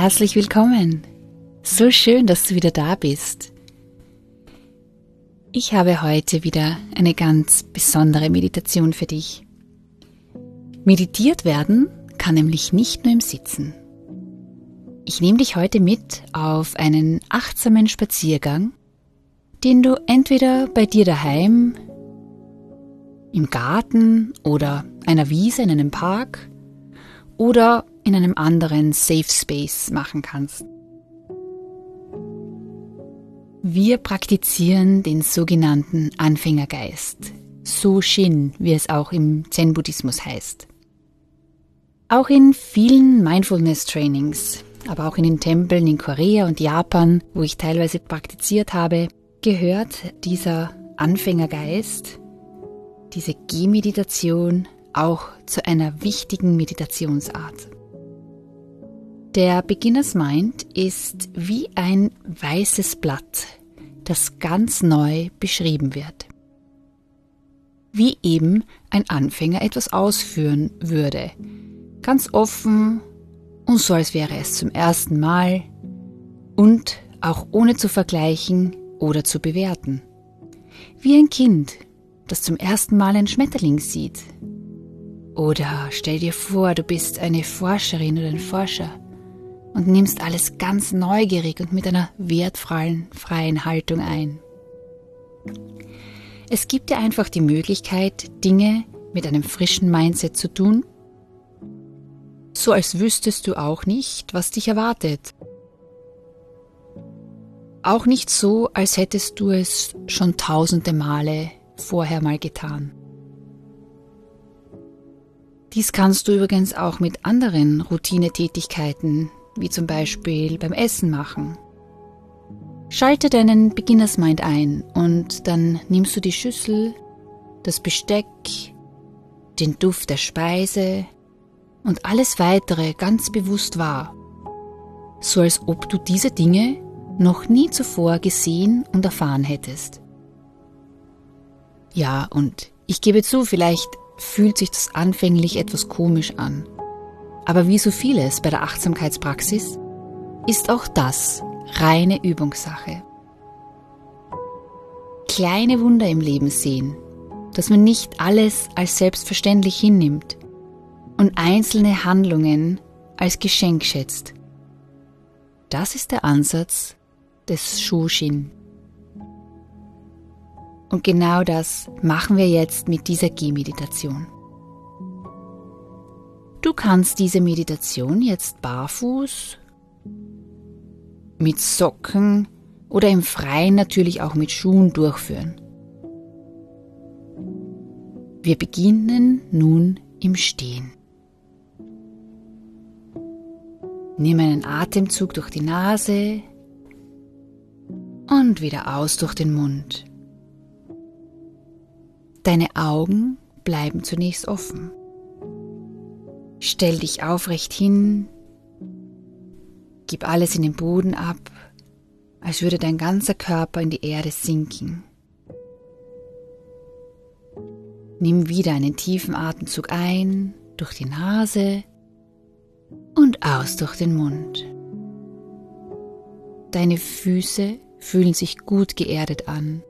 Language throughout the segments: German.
Herzlich willkommen. So schön, dass du wieder da bist. Ich habe heute wieder eine ganz besondere Meditation für dich. Meditiert werden kann nämlich nicht nur im Sitzen. Ich nehme dich heute mit auf einen achtsamen Spaziergang, den du entweder bei dir daheim, im Garten oder einer Wiese in einem Park oder in einem anderen Safe Space machen kannst. Wir praktizieren den sogenannten Anfängergeist, So-Shin, wie es auch im Zen-Buddhismus heißt. Auch in vielen Mindfulness-Trainings, aber auch in den Tempeln in Korea und Japan, wo ich teilweise praktiziert habe, gehört dieser Anfängergeist, diese Gehmeditation auch zu einer wichtigen Meditationsart. Der Beginners Mind ist wie ein weißes Blatt, das ganz neu beschrieben wird. Wie eben ein Anfänger etwas ausführen würde. Ganz offen und so, als wäre es zum ersten Mal und auch ohne zu vergleichen oder zu bewerten. Wie ein Kind, das zum ersten Mal einen Schmetterling sieht. Oder stell dir vor, du bist eine Forscherin oder ein Forscher und nimmst alles ganz neugierig und mit einer wertfreien, freien Haltung ein. Es gibt dir einfach die Möglichkeit, Dinge mit einem frischen Mindset zu tun, so als wüsstest du auch nicht, was dich erwartet. Auch nicht so, als hättest du es schon tausende Male vorher mal getan. Dies kannst du übrigens auch mit anderen Routinetätigkeiten wie zum Beispiel beim Essen machen. Schalte deinen Beginners Mind ein und dann nimmst du die Schüssel, das Besteck, den Duft der Speise und alles weitere ganz bewusst wahr, so als ob du diese Dinge noch nie zuvor gesehen und erfahren hättest. Ja, und ich gebe zu, vielleicht fühlt sich das anfänglich etwas komisch an. Aber wie so vieles bei der Achtsamkeitspraxis ist auch das reine Übungssache. Kleine Wunder im Leben sehen, dass man nicht alles als selbstverständlich hinnimmt und einzelne Handlungen als Geschenk schätzt. Das ist der Ansatz des Shushin. Und genau das machen wir jetzt mit dieser Gehmeditation. Du kannst diese Meditation jetzt barfuß, mit Socken oder im Freien natürlich auch mit Schuhen durchführen. Wir beginnen nun im Stehen. Nimm einen Atemzug durch die Nase und wieder aus durch den Mund. Deine Augen bleiben zunächst offen. Stell dich aufrecht hin, gib alles in den Boden ab, als würde dein ganzer Körper in die Erde sinken. Nimm wieder einen tiefen Atemzug ein durch die Nase und aus durch den Mund. Deine Füße fühlen sich gut geerdet an.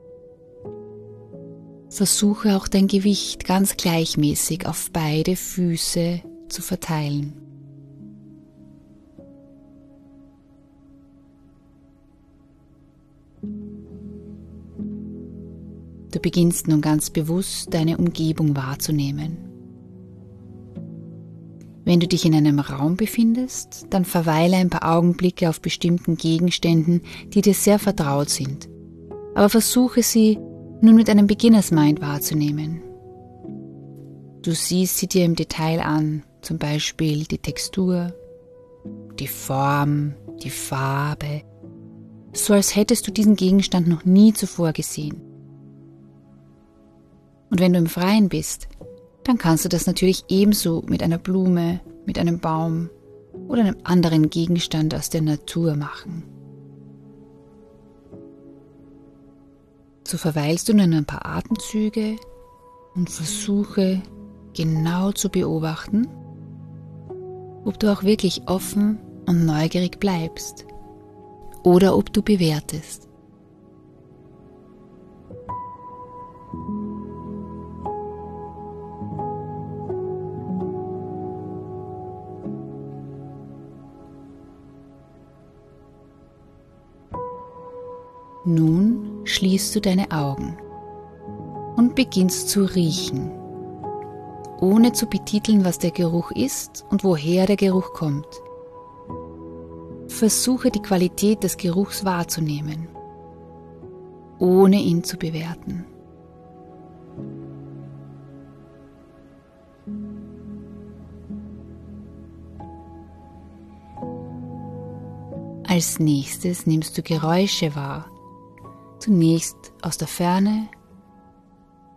Versuche auch dein Gewicht ganz gleichmäßig auf beide Füße zu verteilen. Du beginnst nun ganz bewusst deine Umgebung wahrzunehmen. Wenn du dich in einem Raum befindest, dann verweile ein paar Augenblicke auf bestimmten Gegenständen, die dir sehr vertraut sind, aber versuche sie nun mit einem Beginners Mind wahrzunehmen. Du siehst sie dir im Detail an, zum Beispiel die Textur, die Form, die Farbe, so als hättest du diesen Gegenstand noch nie zuvor gesehen. Und wenn du im Freien bist, dann kannst du das natürlich ebenso mit einer Blume, mit einem Baum oder einem anderen Gegenstand aus der Natur machen. So verweilst du nun ein paar Atemzüge und versuche genau zu beobachten, ob du auch wirklich offen und neugierig bleibst oder ob du bewertest. Nun schließt du deine Augen und beginnst zu riechen, ohne zu betiteln, was der Geruch ist und woher der Geruch kommt. Versuche die Qualität des Geruchs wahrzunehmen, ohne ihn zu bewerten. Als nächstes nimmst du Geräusche wahr, zunächst aus der Ferne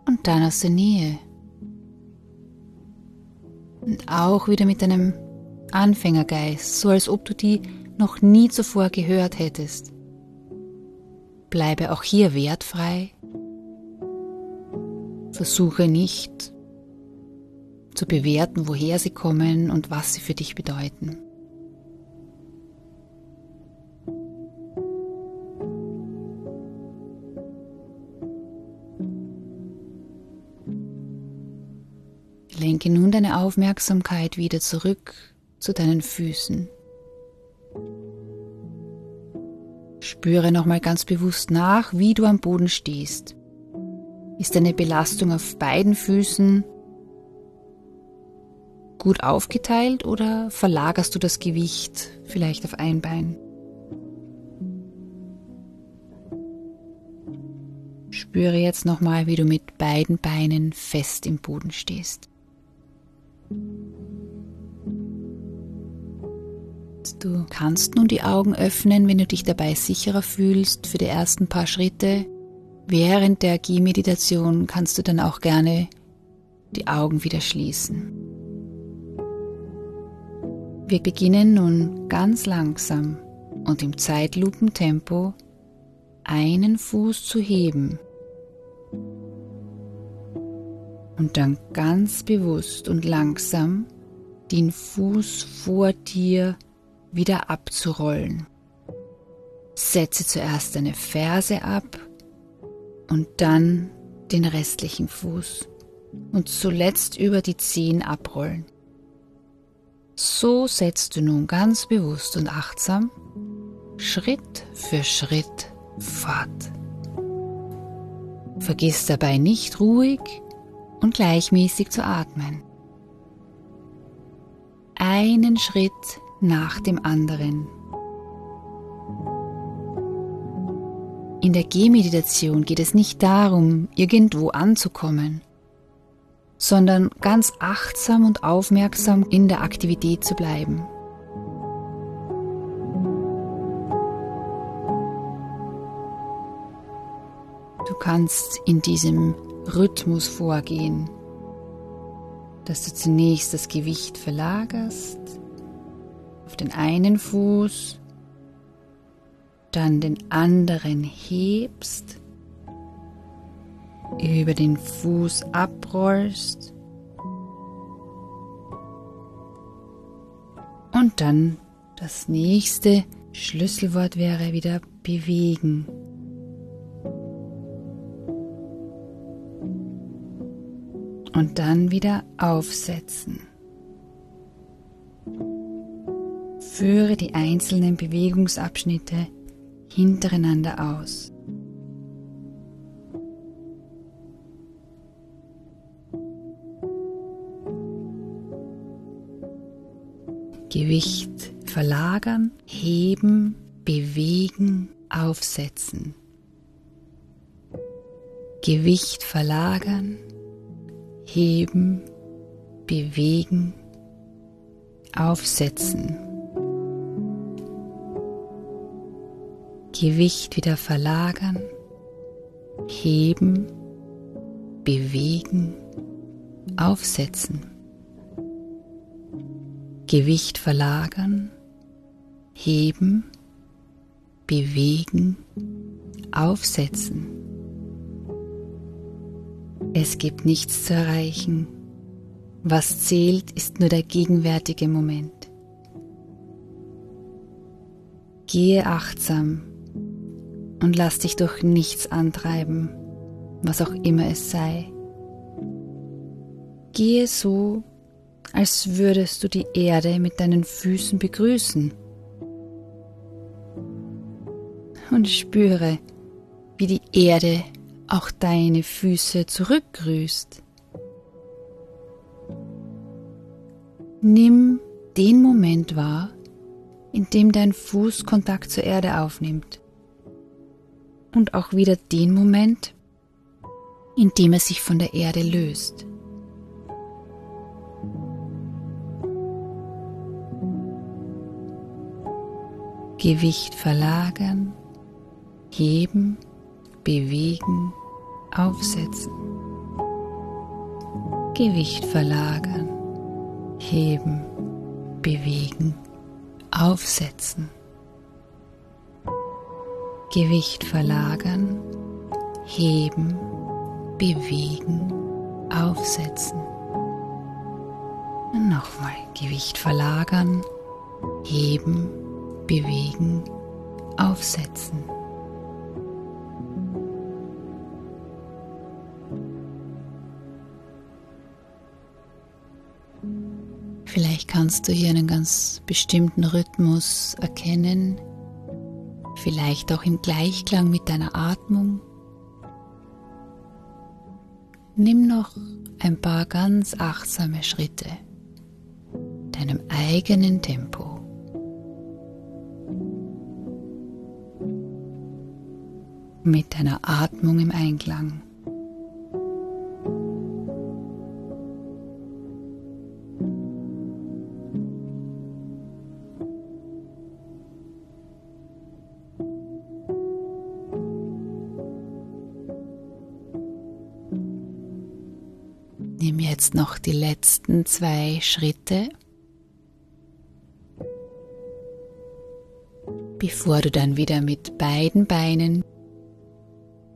und dann aus der Nähe. Auch wieder mit deinem Anfängergeist, so als ob du die noch nie zuvor gehört hättest. Bleibe auch hier wertfrei. Versuche nicht zu bewerten, woher sie kommen und was sie für dich bedeuten. Deine Aufmerksamkeit wieder zurück zu deinen Füßen. Spüre nochmal ganz bewusst nach, wie du am Boden stehst. Ist deine Belastung auf beiden Füßen gut aufgeteilt oder verlagerst du das Gewicht vielleicht auf ein Bein? Spüre jetzt nochmal, wie du mit beiden Beinen fest im Boden stehst. Du kannst nun die Augen öffnen, wenn du dich dabei sicherer fühlst für die ersten paar Schritte. Während der Gehmeditation kannst du dann auch gerne die Augen wieder schließen. Wir beginnen nun ganz langsam und im Zeitlupentempo einen Fuß zu heben und dann ganz bewusst und langsam den Fuß vor dir wieder abzurollen. Setze zuerst deine Ferse ab und dann den restlichen Fuß und zuletzt über die Zehen abrollen. So setzt du nun ganz bewusst und achtsam Schritt für Schritt fort. Vergiss dabei nicht ruhig und gleichmäßig zu atmen. Einen Schritt nach dem anderen. In der Gehmeditation geht es nicht darum, irgendwo anzukommen, sondern ganz achtsam und aufmerksam in der Aktivität zu bleiben. Du kannst in diesem Rhythmus vorgehen, dass du zunächst das Gewicht verlagerst auf den einen Fuß, dann den anderen hebst, über den Fuß abrollst und dann das nächste Schlüsselwort wäre wieder bewegen. und dann wieder aufsetzen. Führe die einzelnen Bewegungsabschnitte hintereinander aus. Gewicht verlagern, heben, bewegen, aufsetzen. Gewicht verlagern, heben, bewegen, aufsetzen. Gewicht wieder verlagern, heben, bewegen, aufsetzen. Gewicht verlagern, heben, bewegen, aufsetzen. Es gibt nichts zu erreichen. Was zählt, ist nur der gegenwärtige Moment. Gehe achtsam und lass dich durch nichts antreiben, was auch immer es sei. Gehe so, als würdest du die Erde mit deinen Füßen begrüßen. Und spüre, wie die Erde auch deine Füße zurückgrüßt. Nimm den Moment wahr, in dem dein Fuß Kontakt zur Erde aufnimmt. Und auch wieder den Moment, in dem er sich von der Erde löst. Gewicht verlagern, heben, bewegen, aufsetzen. Gewicht verlagern, heben, bewegen, aufsetzen. Gewicht verlagern, heben, bewegen, aufsetzen. Und nochmal Gewicht verlagern, heben, bewegen, aufsetzen. Vielleicht kannst du hier einen ganz bestimmten Rhythmus erkennen, vielleicht auch im Gleichklang mit deiner Atmung. Nimm noch ein paar ganz achtsame Schritte, deinem eigenen Tempo. Mit deiner Atmung im Einklang. Die letzten zwei Schritte, bevor du dann wieder mit beiden Beinen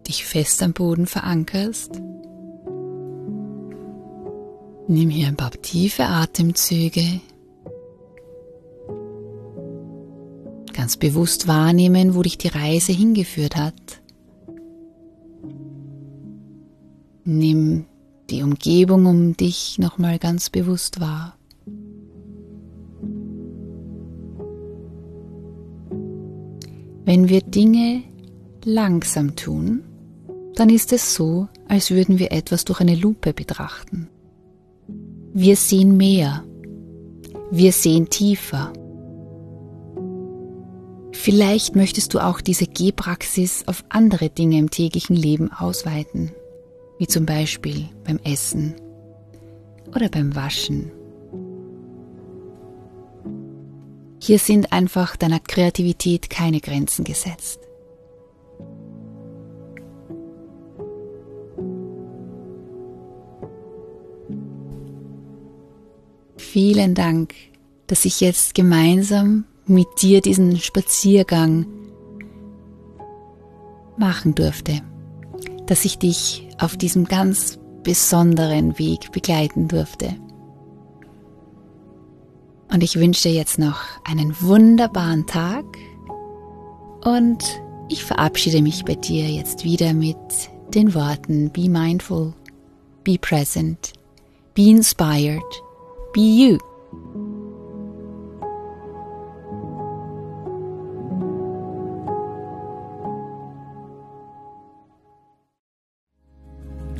dich fest am Boden verankerst. Nimm hier ein paar tiefe Atemzüge. Ganz bewusst wahrnehmen, wo dich die Reise hingeführt hat. Nimm die Umgebung um dich nochmal ganz bewusst wahr. Wenn wir Dinge langsam tun, dann ist es so, als würden wir etwas durch eine Lupe betrachten. Wir sehen mehr, wir sehen tiefer. Vielleicht möchtest du auch diese Gehpraxis auf andere Dinge im täglichen Leben ausweiten wie zum Beispiel beim Essen oder beim Waschen. Hier sind einfach deiner Kreativität keine Grenzen gesetzt. Vielen Dank, dass ich jetzt gemeinsam mit dir diesen Spaziergang machen durfte dass ich dich auf diesem ganz besonderen Weg begleiten durfte. Und ich wünsche dir jetzt noch einen wunderbaren Tag und ich verabschiede mich bei dir jetzt wieder mit den Worten Be mindful, be present, be inspired, be you.